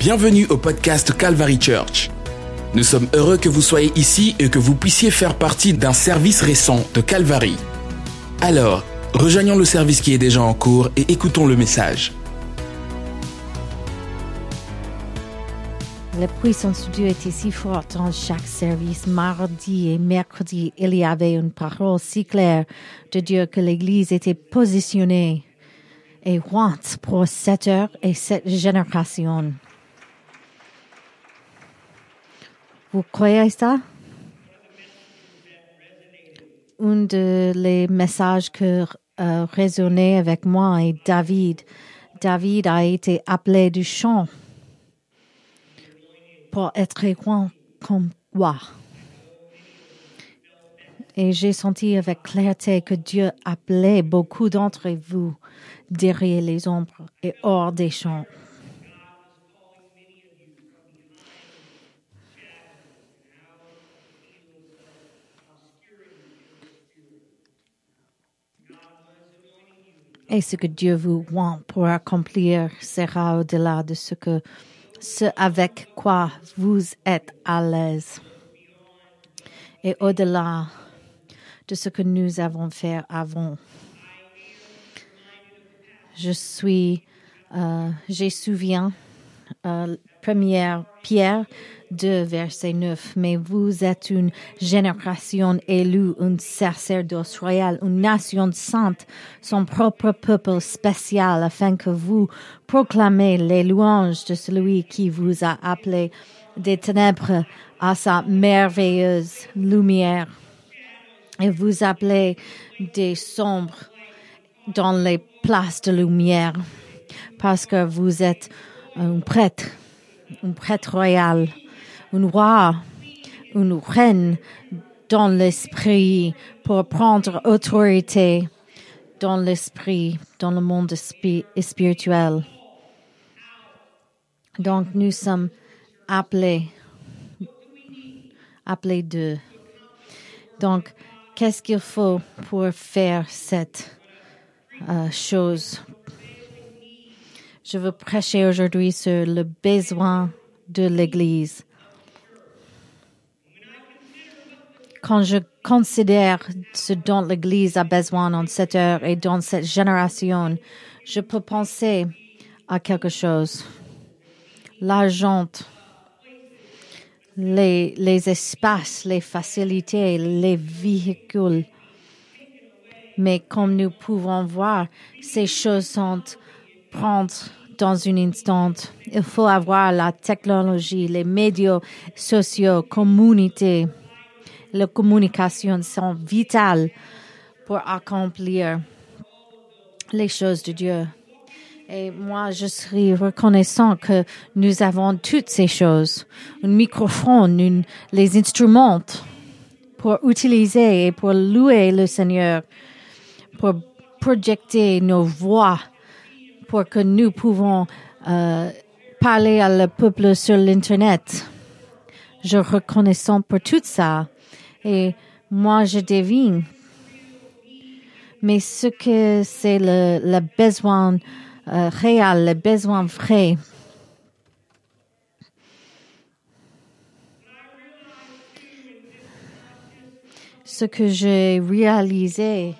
Bienvenue au podcast Calvary Church. Nous sommes heureux que vous soyez ici et que vous puissiez faire partie d'un service récent de Calvary. Alors, rejoignons le service qui est déjà en cours et écoutons le message. La puissance de Dieu était si forte dans chaque service. Mardi et mercredi, il y avait une parole si claire de Dieu que l'Église était positionnée et want pour cette heure et cette génération. Vous croyez ça? Un de les messages que euh, résonnait avec moi est David. David a été appelé du chant pour être grand comme roi. Et j'ai senti avec clarté que Dieu appelait beaucoup d'entre vous derrière les ombres et hors des champs. Et ce que Dieu vous want pour accomplir sera au-delà de ce que ce avec quoi vous êtes à l'aise et au-delà de ce que nous avons fait avant. Je suis, euh, je souviens, euh, première Pierre 2, verset 9, mais vous êtes une génération élue, un sacerdoce royal, une nation sainte, son propre peuple spécial, afin que vous proclamez les louanges de celui qui vous a appelé des ténèbres à sa merveilleuse lumière. Et vous appelez des sombres dans les places de lumière, parce que vous êtes un prêtre, un prêtre royal, un roi, une reine dans l'esprit pour prendre autorité dans l'esprit, dans le monde spirituel. Donc nous sommes appelés, appelés de. Donc, qu'est-ce qu'il faut pour faire cette euh, chose? Je veux prêcher aujourd'hui sur le besoin de l'Église. Quand je considère ce dont l'Église a besoin dans cette heure et dans cette génération, je peux penser à quelque chose. L'argent, les, les espaces, les facilités, les véhicules. Mais comme nous pouvons voir, ces choses sont prendre dans un instant. Il faut avoir la technologie, les médias sociaux, communauté. Les communications sont vitales pour accomplir les choses de Dieu. Et moi, je suis reconnaissant que nous avons toutes ces choses. Un microphone, une, les instruments pour utiliser et pour louer le Seigneur, pour projeter nos voix, pour que nous pouvons euh, parler à le peuple sur l'Internet. Je reconnaissant pour tout ça. Et moi, je devine. Mais ce que c'est le, besoin euh, réel, le besoin vrai, ce que j'ai réalisé,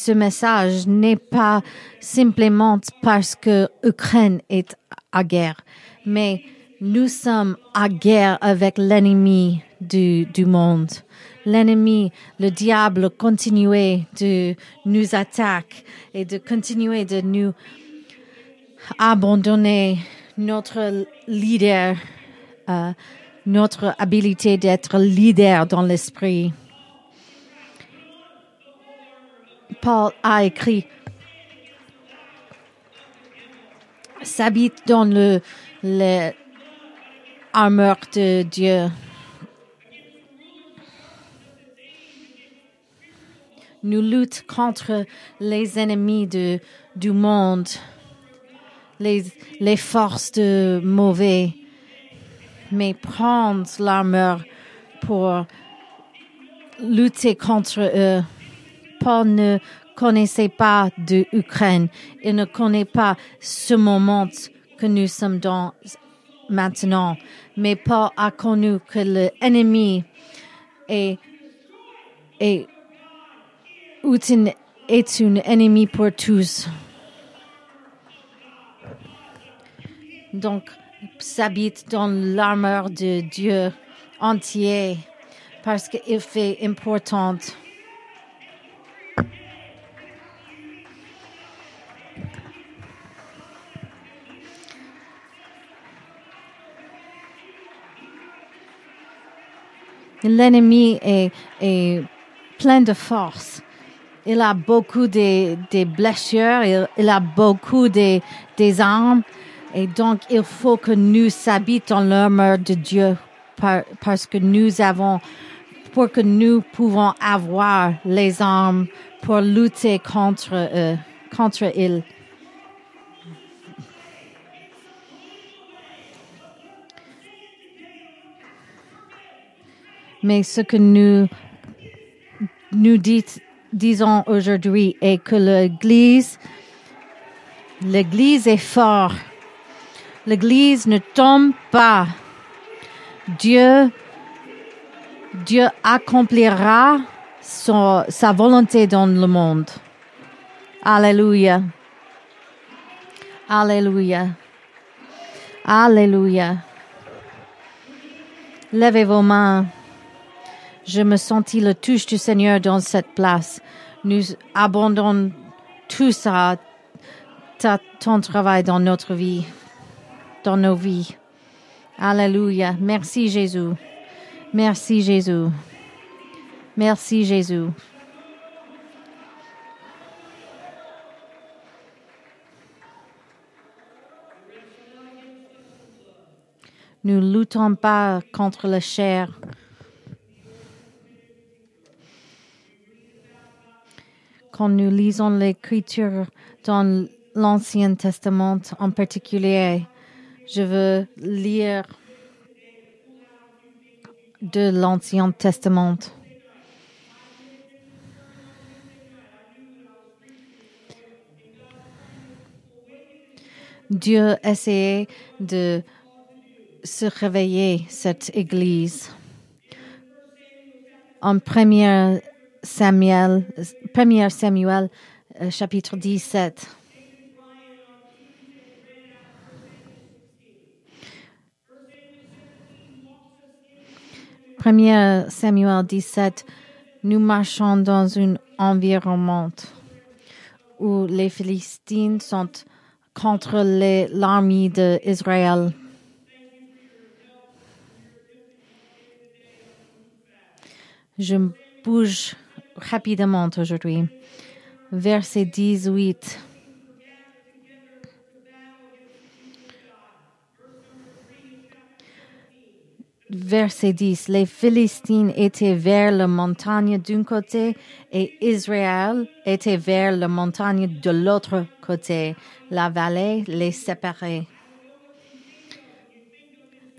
ce message n'est pas simplement parce que l'Ukraine est à guerre, mais nous sommes à guerre avec l'ennemi du, monde. L'ennemi, le diable, continuer de nous attaquer et de continuer de nous abandonner notre leader, euh, notre habilité d'être leader dans l'esprit. Paul a écrit s'habite dans le, de Dieu. Nous luttons contre les ennemis du monde, les, les forces de mauvais, mais prendre l'armure pour lutter contre eux. Paul ne connaissait pas de Ukraine. Il ne connaît pas ce moment que nous sommes dans maintenant. Mais Paul a connu que l'ennemi est, est un ennemi pour tous. Donc, s'habite dans l'armure de Dieu entier parce qu'il fait importante. L'ennemi est, est, plein de force. Il a beaucoup de, blessures, il, a beaucoup de, des armes. Et donc, il faut que nous s'habitent dans l'armure de Dieu par, parce que nous avons, pour que nous pouvons avoir les armes pour lutter contre, euh, contre il. Mais ce que nous, nous dit, disons aujourd'hui est que l'Église, l'Église est forte. L'Église ne tombe pas. Dieu, Dieu accomplira son, sa volonté dans le monde. Alléluia. Alléluia. Alléluia. Levez vos mains. Je me sentis le touche du Seigneur dans cette place. Nous abandonnons tout ça, ton travail dans notre vie, dans nos vies. Alléluia. Merci Jésus. Merci Jésus. Merci Jésus. Nous luttons pas contre la chair. Quand nous lisons l'écriture dans l'Ancien Testament en particulier, je veux lire de l'Ancien Testament. Dieu essayait de se réveiller cette Église. En 1 Samuel, 1 Samuel chapitre 17. Premier Samuel 17, nous marchons dans un environnement où les Philistines sont contre l'armée d'Israël. Je bouge rapidement aujourd'hui. Verset 18. Verset 10. Les Philistines étaient vers la montagne d'un côté et Israël était vers la montagne de l'autre côté. La vallée les séparait.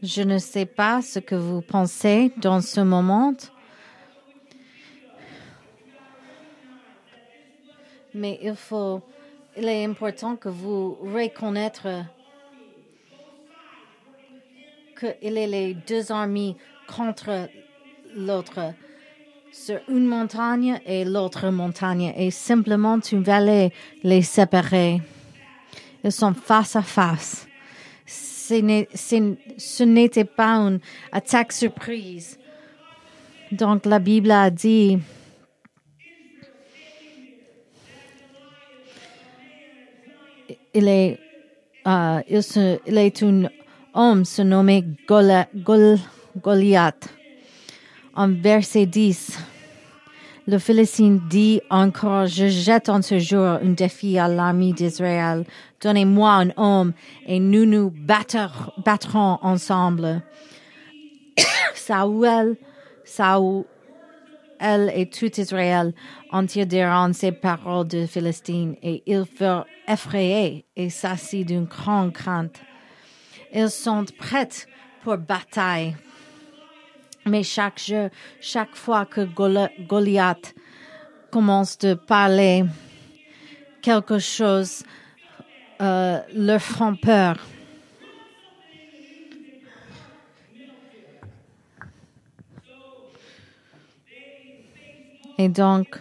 Je ne sais pas ce que vous pensez dans ce moment. Mais il faut, il est important que vous reconnaître qu'il est les deux armées contre l'autre sur une montagne et l'autre montagne et simplement une vallée les séparer. Ils sont face à face. Ce n'était pas une attaque surprise. Donc la Bible a dit, il est, uh, il, se, il est un homme se nommait Gol Gol Goliath. En verset 10, le Philistin dit encore, je jette en ce jour un défi à l'armée d'Israël. Donnez-moi un homme et nous nous battrons ensemble. Saoul, Saoul, et tout Israël entendiront ces paroles de Philistine et ils furent effrayés et s'assis d'une grande crainte. Ils sont prêts pour bataille. Mais chaque jour, chaque fois que Goliath commence de parler, quelque chose euh, leur font peur. Et donc,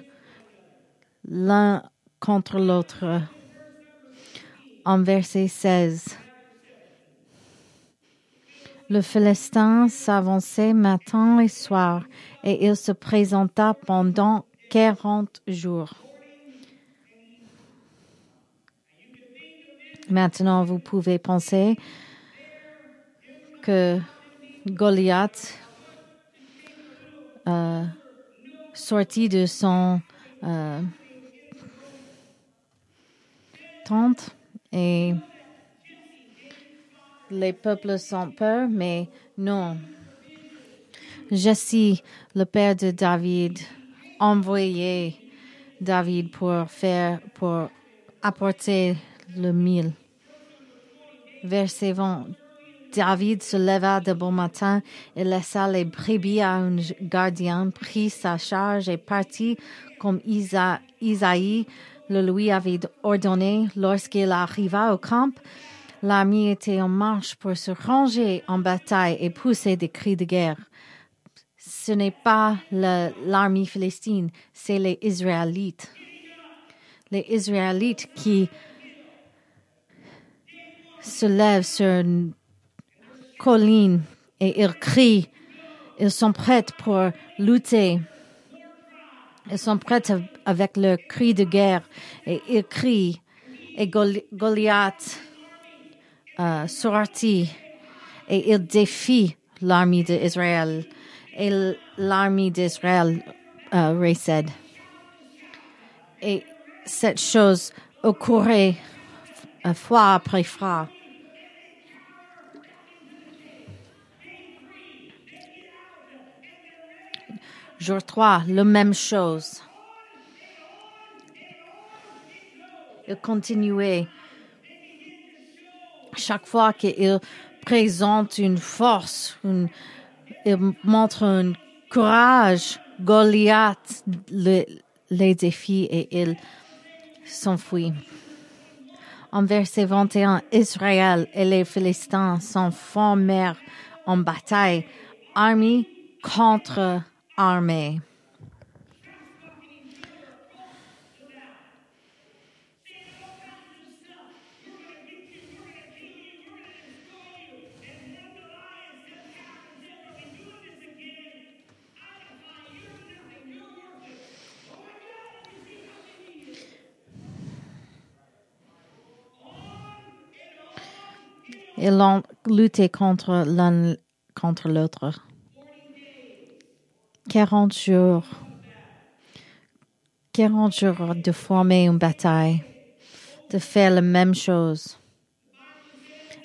l'un contre l'autre. Verset 16. Le Philistin s'avançait matin et soir, et il se présenta pendant quarante jours. Maintenant, vous pouvez penser que Goliath euh, sorti de son euh, tente et les peuples sont peur, mais non. Jesse, le père de David, envoyé David pour faire, pour apporter le mille. Verset 20. David se leva de bon matin et laissa les brebis à un gardien, prit sa charge et partit comme Isaïe le lui avait ordonné lorsqu'il arriva au camp. L'armée était en marche pour se ranger en bataille et pousser des cris de guerre. Ce n'est pas l'armée philistine, c'est les Israélites. Les Israélites qui se lèvent sur une colline et ils crient. Ils sont prêts pour lutter. Ils sont prêts avec leur cri de guerre et ils crient. Et Goliath euh, sortit et il défie l'armée d'Israël. Et l'armée d'Israël euh, récède. Et cette chose occourait euh, fois après fois. Jour 3, la même chose. Il continuait. Chaque fois qu'il présente une force, il montre un courage, Goliath les défie et il s'enfuit. En verset 21, Israël et les Philistins formés en bataille, armée contre armée. Ils ont lutté contre l'un contre l'autre. 40 jours. 40 jours de former une bataille, de faire la même chose.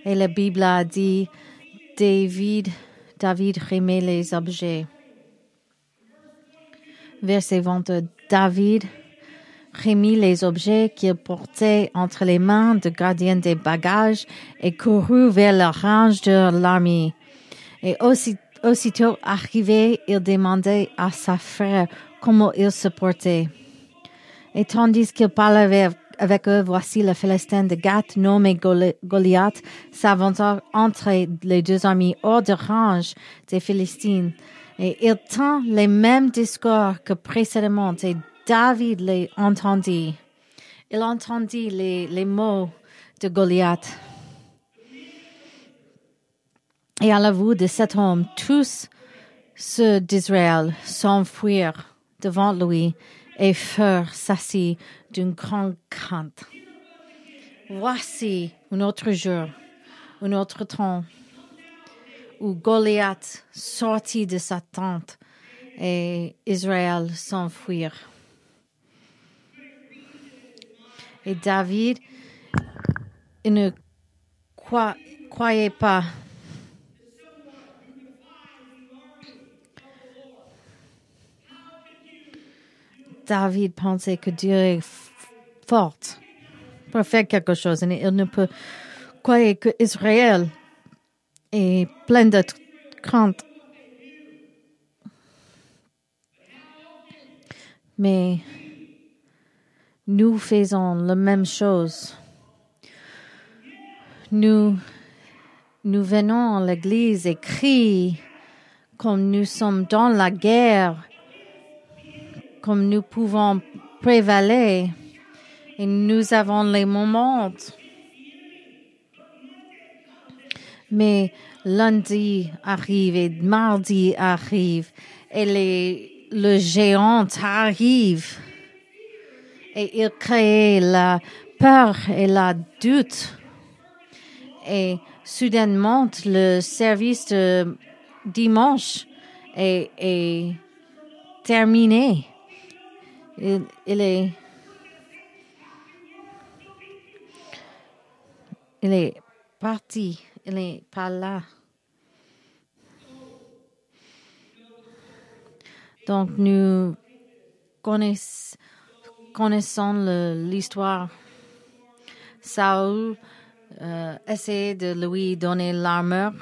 Et la Bible a dit, David, David remet les objets. Verset 22, David remit les objets qu'il portait entre les mains du gardien des bagages et courut vers le range de l'armée. Et aussitôt arrivé, il demandait à sa frère comment il se portait. Et tandis qu'il parlait avec, eux, voici le Philistin de Gath, nommé Goliath, s'avança entre les deux armées hors de range des Philistines. Et il tint les mêmes discours que précédemment et David les entendit. Il entendit les, les mots de Goliath. Et à la vue de cet homme, tous ceux d'Israël s'enfuirent devant lui et furent sassis d'une grande crainte. Voici un autre jour, un autre temps où Goliath sortit de sa tente et Israël s'enfuirent. Et David ne croyait pas David pensait que Dieu est fort pour faire quelque chose. Et il ne peut croire que Israël est plein de crainte. Mais nous faisons la même chose. Nous, nous venons à l'église et crions comme nous sommes dans la guerre, comme nous pouvons prévaler et nous avons les moments. Mais lundi arrive et mardi arrive et les, le géant arrive et il crée la peur et la doute. Et soudainement, le service de dimanche est, est terminé. Il, est, il est parti, il n'est pas là. Donc nous connaissons, l'histoire. Saul euh, essaie de lui donner l'armure.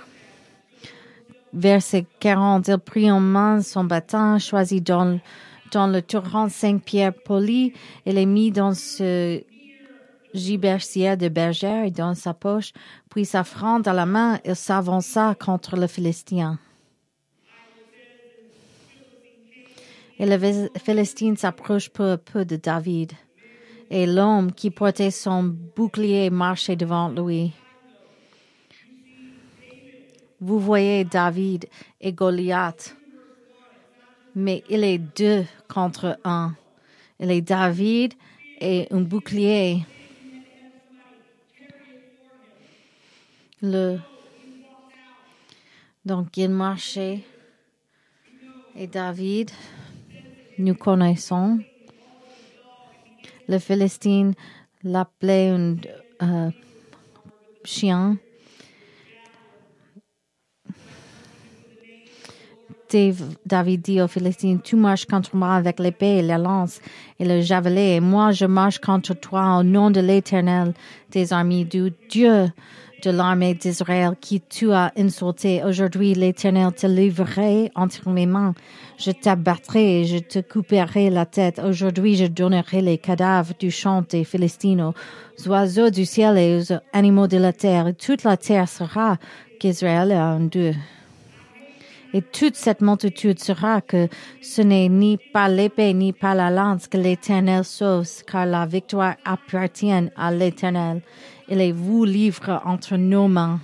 Verset 40, il prit en main son bâton, choisit dans, dans le torrent cinq pierres polies et les mit dans ce gibercier de bergère et dans sa poche, puis sa fronde à la main, il s'avança contre le Philistin. Et le Philistin s'approche peu à peu de David et l'homme qui portait son bouclier marchait devant lui. Vous voyez David et Goliath, mais il est deux contre un. Il est David et un bouclier. Le donc il marchait et David, nous connaissons le Philistin l'appelait un euh, chien. David dit aux Philistins, tu marches contre moi avec l'épée la lance et le javelot, et moi je marche contre toi au nom de l'Éternel des armées, du Dieu de l'armée d'Israël qui tu as insulté. Aujourd'hui, l'Éternel te livrerait entre mes mains. Je t'abattrai et je te couperai la tête. Aujourd'hui, je donnerai les cadavres du champ des Philistines aux oiseaux du ciel et aux animaux de la terre. Toute la terre sera qu'Israël est un Dieu. Et toute cette multitude sera que ce n'est ni par l'épée ni par la lance que l'Éternel sauve, car la victoire appartient à l'Éternel il les vous livre entre nos mains.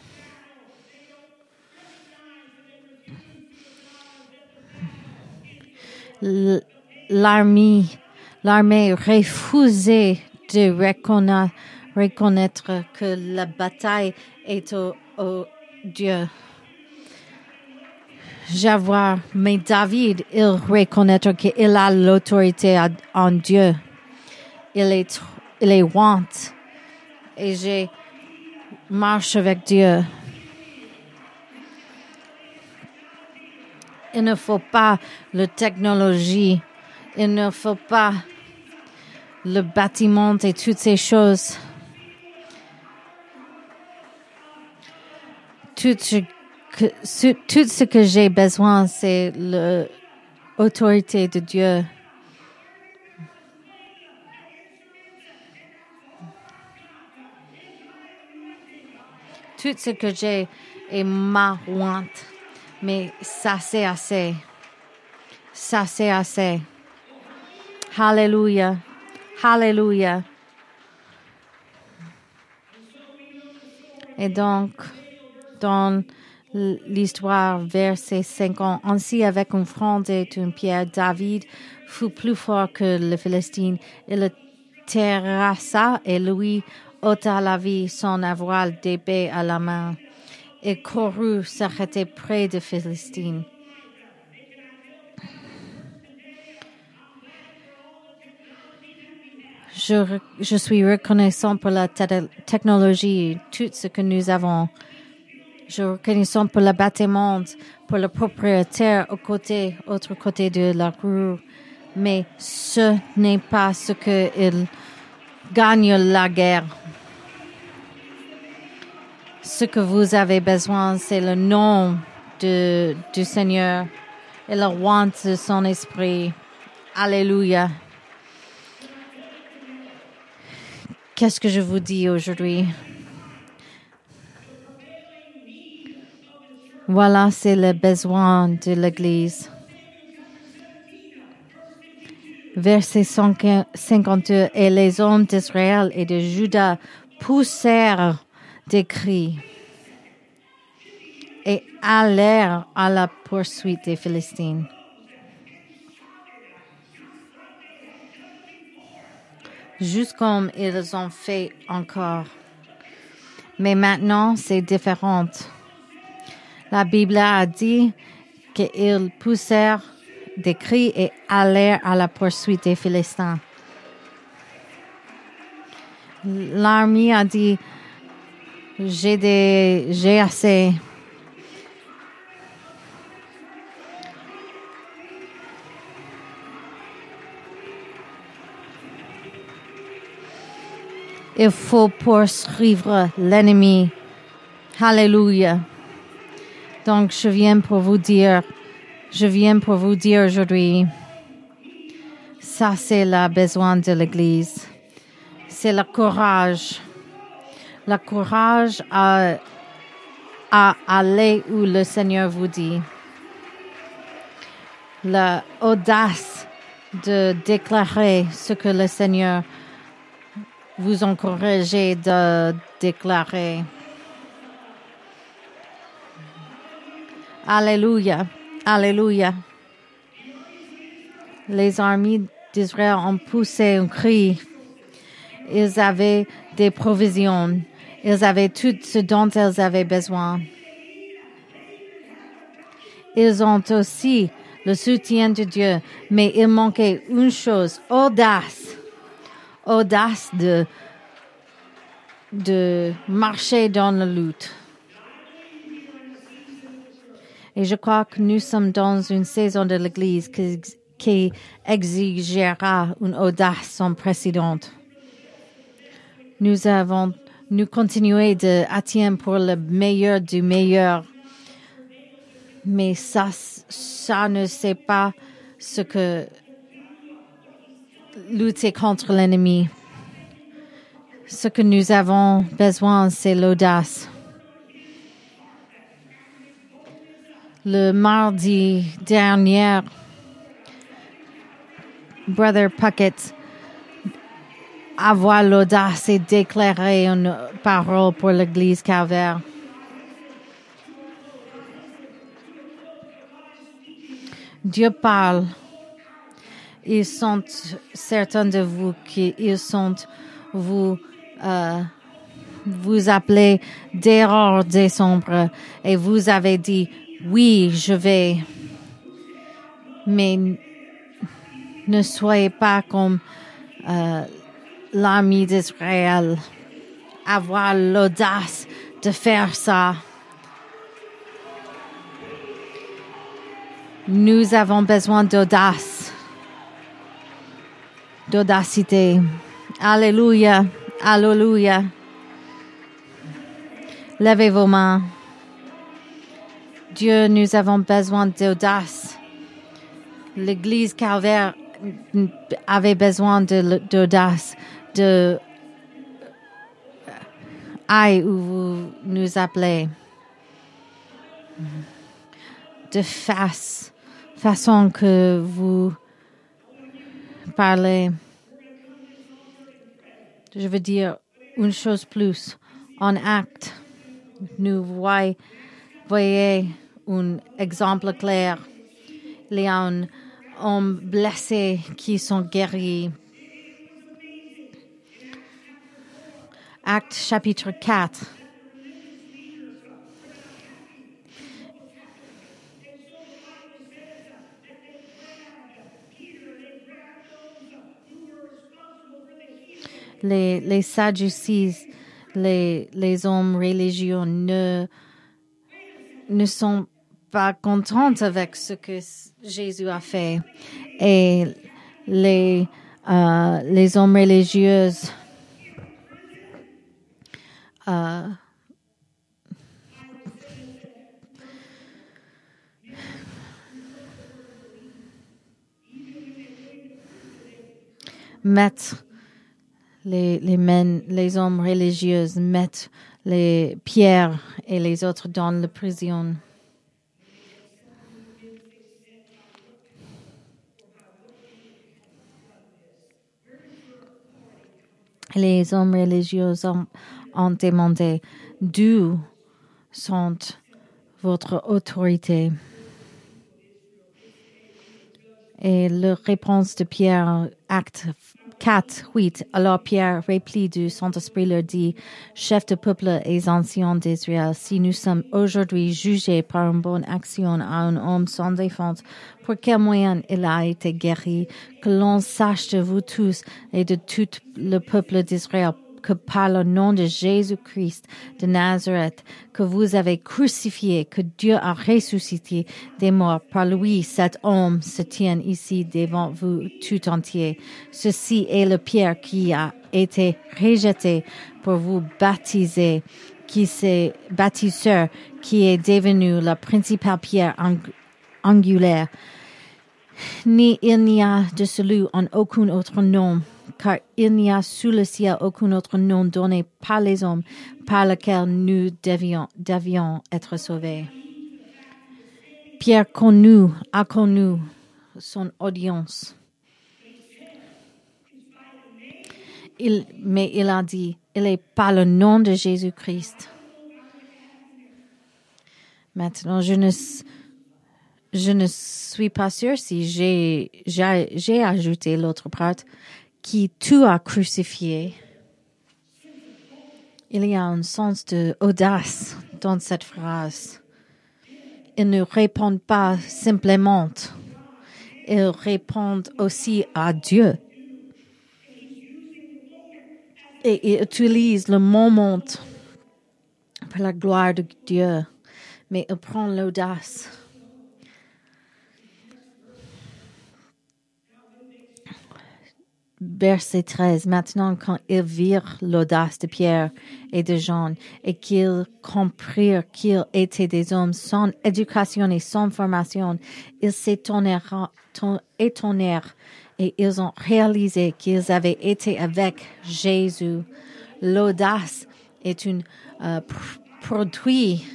L'armée, l'armée refusait de reconnaître, que la bataille est au Dieu. J'avoue, mais David, il reconnaît qu'il a l'autorité en Dieu. Il est, il et je marche avec Dieu. Il ne faut pas la technologie, il ne faut pas le bâtiment et toutes ces choses. Tout tout ce que j'ai besoin, c'est l'autorité de Dieu. tout ce que j'ai est ma honte. Mais ça, c'est assez. Ça, c'est assez. Hallelujah. Hallelujah. Et donc, dans l'histoire, verset 50, ainsi avec une fronde et une pierre, David fut plus fort que le Philistin. Il le terrassa et lui ôta la vie sans avoir d'épée à la main et courut s'arrêter près de Philistine. Je, suis reconnaissant pour la technologie, tout ce que nous avons. Je reconnaissant pour le bâtiment, pour le propriétaire au côté, autre côté de la rue. Mais ce n'est pas ce qu'il gagne la guerre. Ce que vous avez besoin, c'est le nom du Seigneur et le roi de son esprit. Alléluia. qu'est-ce que je vous dis aujourd'hui? Voilà, c'est le besoin de l'Église. Verset 52. Et les hommes d'Israël et de Juda poussèrent des cris et allèrent à la poursuite des Philistines. Juste comme ils ont fait encore. Mais maintenant, c'est différent. La Bible a dit qu'ils poussèrent des cris et allèrent à la poursuite des Philistins. L'armée a dit, j'ai des, j'ai assez. Il faut poursuivre l'ennemi. Alléluia. Donc, je viens pour vous dire, je viens pour vous dire aujourd'hui, ça c'est le besoin de l'Église. C'est le courage. Le courage à, aller où le Seigneur vous dit. L'audace de déclarer ce que le Seigneur vous encourage de déclarer. Alléluia. Alléluia. Les armées d'Israël ont poussé un cri. Ils avaient des provisions. Ils avaient tout ce dont ils avaient besoin. Ils ont aussi le soutien de Dieu, mais il manquait une chose, audace. Audace de, de marcher dans la lutte. Et je crois que nous sommes dans une saison de l'Église qui, exigera une audace sans précédent. Nous avons, nous continuer de attendre pour le meilleur du meilleur. Mais ça, ça ne sait pas ce que lutter contre l'ennemi. Ce que nous avons besoin, c'est l'audace. Le mardi dernier, Brother Puckett avoir l'audace et déclarer une parole pour l'Église Calvaire. Dieu parle. Ils sont certains de vous qui ils sont vous euh, vous appelez d'erreur décembre et vous avez dit oui, je vais. Mais ne soyez pas comme euh, l'armée d'Israël. Avoir l'audace de faire ça. Nous avons besoin d'audace. D'audacité. Alléluia. Alléluia. Levez vos mains. Dieu, nous avons besoin d'audace. L'Église Calvaire avait besoin d'audace, de, où vous nous appelez, de face, façon que vous parlez. Je veux dire une chose plus. En acte, nous voyons, voyez un exemple clair. Il y a un homme blessé qui sont guéris. Acte chapitre 4. Les, les les, hommes religieux ne, ne sont contente avec ce que Jésus a fait. Et les, euh, les hommes religieux euh, mettre les, les, les hommes religieux mettent les pierres et les autres dans la prison. Les hommes religieux ont, demandé d'où sont votre autorité? Et la réponse de Pierre, acte 4, 8. Alors Pierre, rempli du Saint-Esprit, leur dit, chef de peuple et anciens d'Israël, si nous sommes aujourd'hui jugés par une bonne action à un homme sans défense, pour quel moyen il a été guéri, que l'on sache de vous tous et de tout le peuple d'Israël que par le nom de Jésus-Christ de Nazareth, que vous avez crucifié, que Dieu a ressuscité des morts. Par lui, cet homme se tient ici devant vous tout entier. Ceci est le pierre qui a été rejeté pour vous baptiser, qui s'est bâtisseur, qui est devenu la principale pierre angulaire. Ni il n'y a de celui en aucun autre nom car il n'y a sous le ciel aucun autre nom donné par les hommes par lequel nous devions, être sauvés. Pierre connu, a connu son audience. Mais il a dit, il est par le nom de Jésus-Christ. Maintenant, je ne, je ne suis pas sûre si j'ai ajouté l'autre part qui tu as crucifié. Il y a un sens de audace dans cette phrase. Ils ne répondent pas simplement. Ils répondent aussi à Dieu. Et ils utilisent le moment pour la gloire de Dieu, mais ils prennent l'audace verset 13, maintenant quand ils virent l'audace de Pierre et de Jean et qu'ils comprirent qu'ils étaient des hommes sans éducation et sans formation, ils s'étonnèrent et ils ont réalisé qu'ils avaient été avec Jésus. L'audace est un euh, produit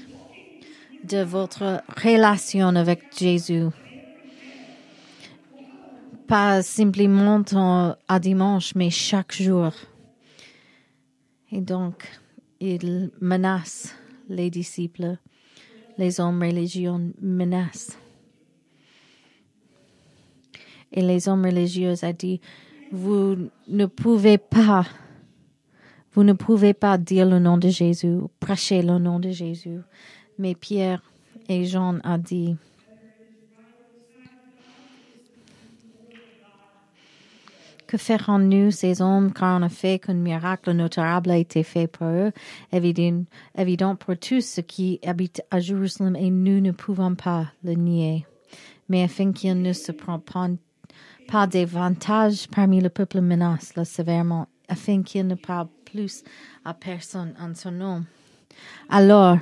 de votre relation avec Jésus pas simplement à dimanche, mais chaque jour. Et donc, il menace les disciples, les hommes religieux menacent. Et les hommes religieux a dit, vous ne pouvez pas, vous ne pouvez pas dire le nom de Jésus, prêcher le nom de Jésus. Mais Pierre et Jean a dit, Que ferons-nous ces hommes car en effet qu'un miracle notable a été fait pour eux, évident, pour tous ceux qui habitent à Jérusalem et nous ne pouvons pas le nier. Mais afin qu'il ne se prenne pas davantage parmi le peuple menace-le sévèrement, afin qu'il ne parle plus à personne en son nom. Alors,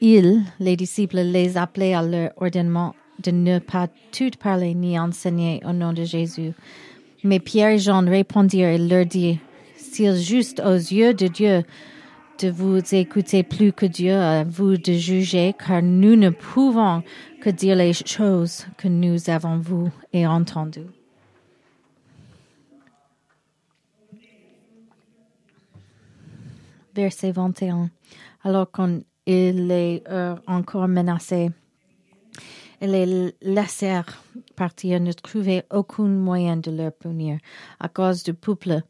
ils, les disciples, les appelaient à leur ordonnement de ne pas tout parler ni enseigner au nom de Jésus. Mais Pierre et Jean répondirent et leur dirent, S'il juste aux yeux de Dieu de vous écouter plus que Dieu à vous de juger, car nous ne pouvons que dire les choses que nous avons vues et entendues. Verset 21. Alors qu'on est encore menacé, les laissèrent partir, ne trouvaient aucun moyen de leur punir à cause du peuple,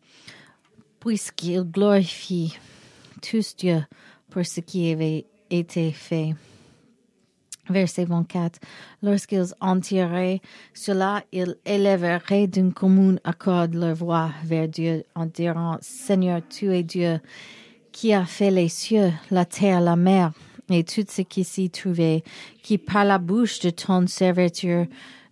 puisqu'ils glorifient tous Dieu pour ce qui avait été fait. Verset 24. Lorsqu'ils entiraient cela, ils élèveraient d'un commun accord leur voix vers Dieu en disant, Seigneur, tu es Dieu qui a fait les cieux, la terre, la mer et tout ce qui s'y trouvait, qui par la bouche de ton serviteur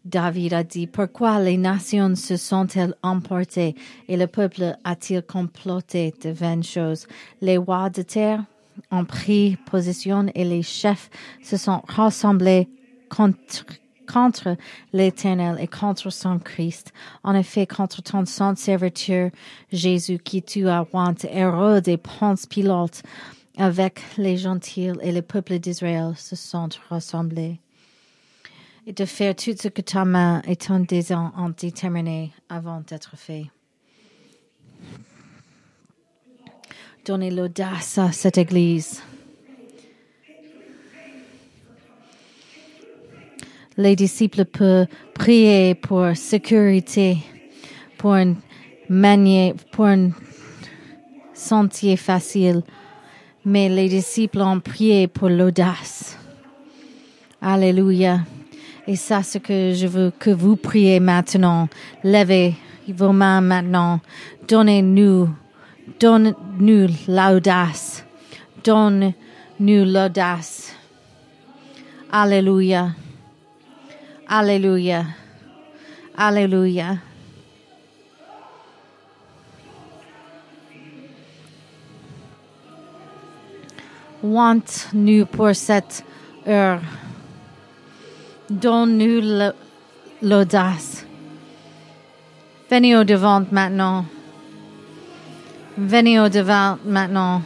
David a dit, pourquoi les nations se sont-elles emportées et le peuple a-t-il comploté de vaines choses? Les rois de terre ont pris position et les chefs se sont rassemblés contre, contre l'Éternel et contre son Christ. En effet, contre ton saint serviteur Jésus qui tu as roi Hérode et Ponce Pilote avec les gentils et le peuple d'Israël se sont rassemblés et de faire tout ce que ta main et ton désir ont déterminé avant d'être fait. Donnez l'audace à cette Église. Les disciples peuvent prier pour sécurité, pour pour un sentier facile, mais les disciples ont prié pour l'audace. Alléluia. Et ça, ce que je veux que vous priez maintenant. Levez vos mains maintenant. Donnez-nous, donne-nous l'audace. Donne-nous l'audace. Alléluia. Alléluia. Alléluia. Want-nous pour cette heure. Donne-nous l'audace. Venez au devant maintenant. Venez au devant maintenant.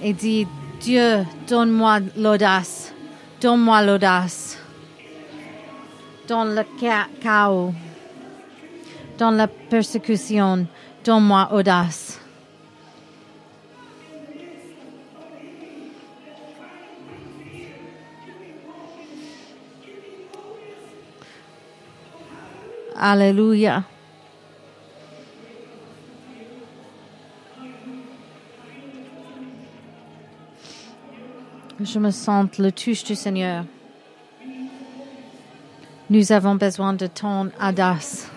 Et dis, Dieu, donne-moi l'audace. Donne-moi l'audace. Dans le chaos. Dans la persécution. Donne-moi audace. Alléluia. Je me sens le touche du Seigneur. Nous avons besoin de ton audace.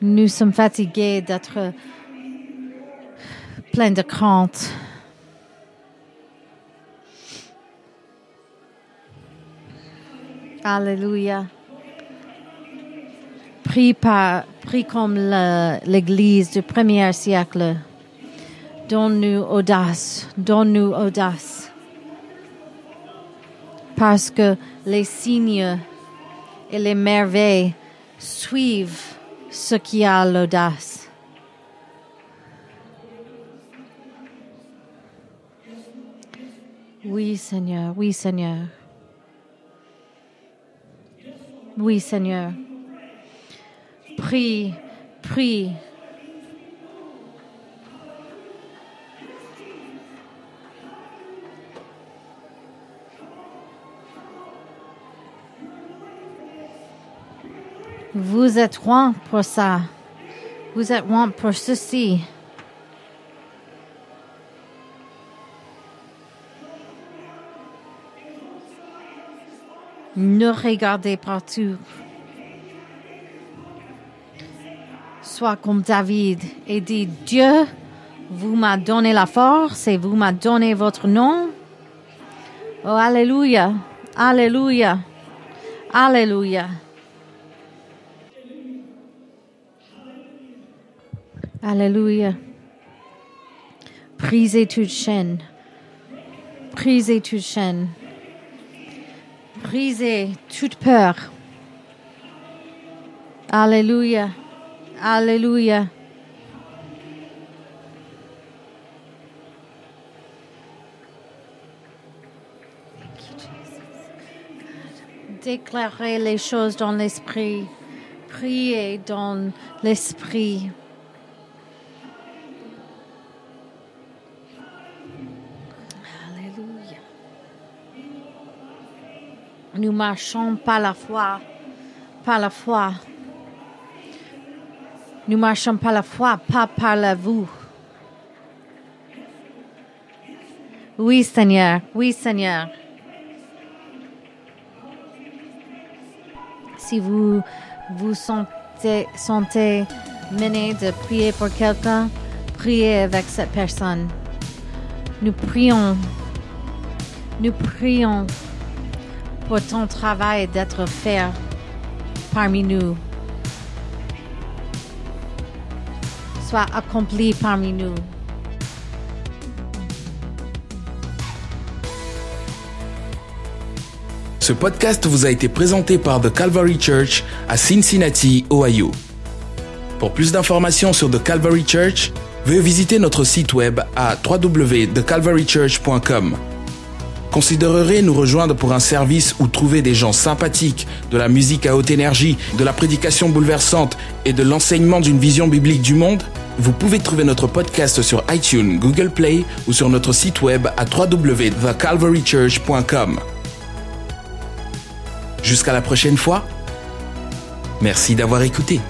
Nous sommes fatigués d'être pleins de crainte. Alléluia. Prie, par, prie comme l'Église du premier siècle. Donne-nous audace, donne-nous audace. Parce que les signes et les merveilles suivent ce qui a l'audace. Oui, Seigneur, oui, Seigneur. Oui, Seigneur. Prie, prie. Vous êtes loin pour ça. Vous êtes loin pour ceci. Ne regardez partout. Comme David et dit Dieu, vous m'a donné la force et vous m'a donné votre nom. Oh, Alléluia, Alléluia, Alléluia. Alléluia. Brisez toute chaîne. Brisez toute chaîne. Brisez toute peur. Alléluia. Alléluia. Déclarez les choses dans l'esprit. Priez dans l'esprit. Alléluia. Nous marchons par la foi, par la foi. Nous marchons par la foi, pas par la vous. Oui, Seigneur, oui, Seigneur. Si vous vous sentez, sentez mené de prier pour quelqu'un, priez avec cette personne. Nous prions, nous prions pour ton travail d'être fait parmi nous. Soit accompli parmi nous. Ce podcast vous a été présenté par The Calvary Church à Cincinnati, Ohio. Pour plus d'informations sur The Calvary Church, veuillez visiter notre site web à www.thecalvarychurch.com. Considérerez nous rejoindre pour un service où trouver des gens sympathiques, de la musique à haute énergie, de la prédication bouleversante et de l'enseignement d'une vision biblique du monde? Vous pouvez trouver notre podcast sur iTunes, Google Play ou sur notre site web à www.thecalvarychurch.com. Jusqu'à la prochaine fois. Merci d'avoir écouté.